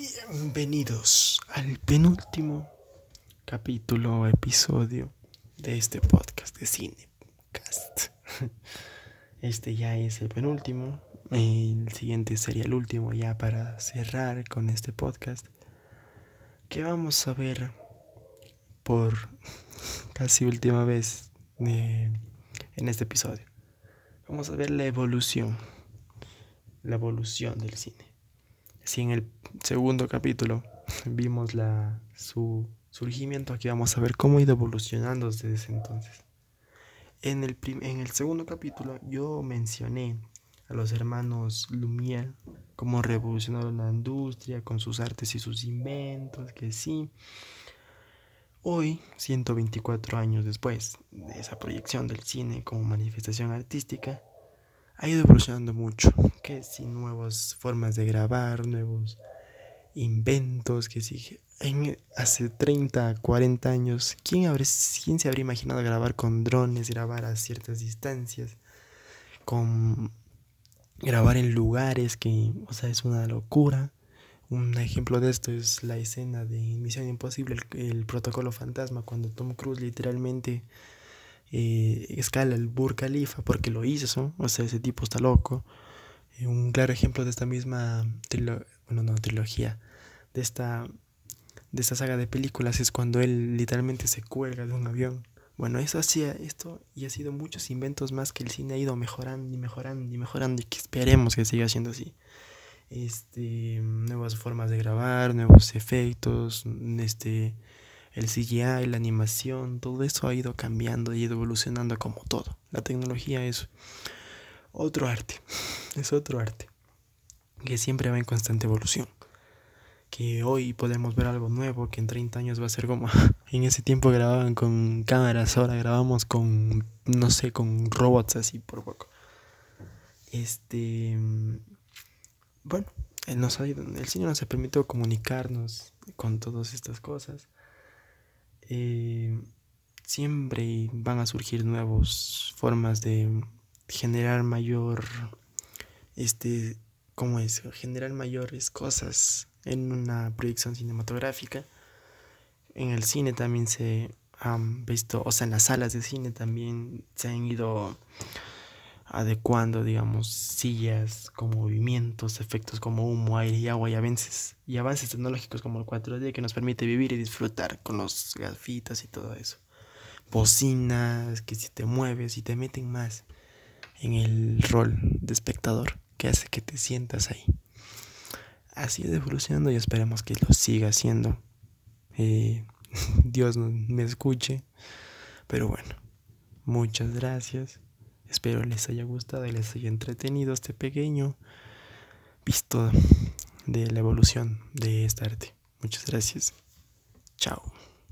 Bienvenidos al penúltimo capítulo o episodio de este podcast de Cinecast. Este ya es el penúltimo. El siguiente sería el último ya para cerrar con este podcast. Que vamos a ver por casi última vez en este episodio. Vamos a ver la evolución. La evolución del cine. Si en el segundo capítulo vimos la, su surgimiento, aquí vamos a ver cómo ha ido evolucionando desde ese entonces. En el, en el segundo capítulo yo mencioné a los hermanos Lumière, cómo revolucionaron la industria con sus artes y sus inventos, que sí. Hoy, 124 años después de esa proyección del cine como manifestación artística, ha ido evolucionando mucho, que si nuevas formas de grabar, nuevos inventos, que si en, hace 30, 40 años, ¿quién, ¿quién se habría imaginado grabar con drones, grabar a ciertas distancias, con grabar en lugares que, o sea, es una locura? Un ejemplo de esto es la escena de Misión Imposible, el, protocolo fantasma, cuando Tom Cruise literalmente eh, escala el Burj Khalifa porque lo hizo, o sea, ese tipo está loco. Eh, un claro ejemplo de esta misma bueno, no, trilogía, de esta, de esta saga de películas es cuando él literalmente se cuelga de un avión. Bueno, eso hacía esto y ha sido muchos inventos más que el cine ha ido mejorando y mejorando y mejorando y que esperemos que siga siendo así. Este, nuevas formas de grabar, nuevos efectos, este, el CGI, la animación, todo eso ha ido cambiando y ido evolucionando como todo. La tecnología es otro arte, es otro arte que siempre va en constante evolución. Que hoy podemos ver algo nuevo, que en 30 años va a ser como en ese tiempo grababan con cámaras, ahora grabamos con, no sé, con robots así por poco. Este, bueno, el, nos el Señor nos ha permitido comunicarnos con todas estas cosas. Eh, siempre van a surgir nuevas formas de generar mayor este ¿cómo es? Generar mayores cosas en una proyección cinematográfica. En el cine también se han visto, o sea, en las salas de cine también se han ido adecuando, digamos, sillas con movimientos, efectos como humo, aire y agua y avances, y avances tecnológicos como el 4D que nos permite vivir y disfrutar con los gafitas y todo eso. Bocinas que si te mueves y te meten más en el rol de espectador que hace que te sientas ahí. Así de evolucionando y esperemos que lo siga haciendo. Eh, Dios me escuche. Pero bueno, muchas gracias. Espero les haya gustado y les haya entretenido este pequeño visto de la evolución de esta arte. Muchas gracias. Chao.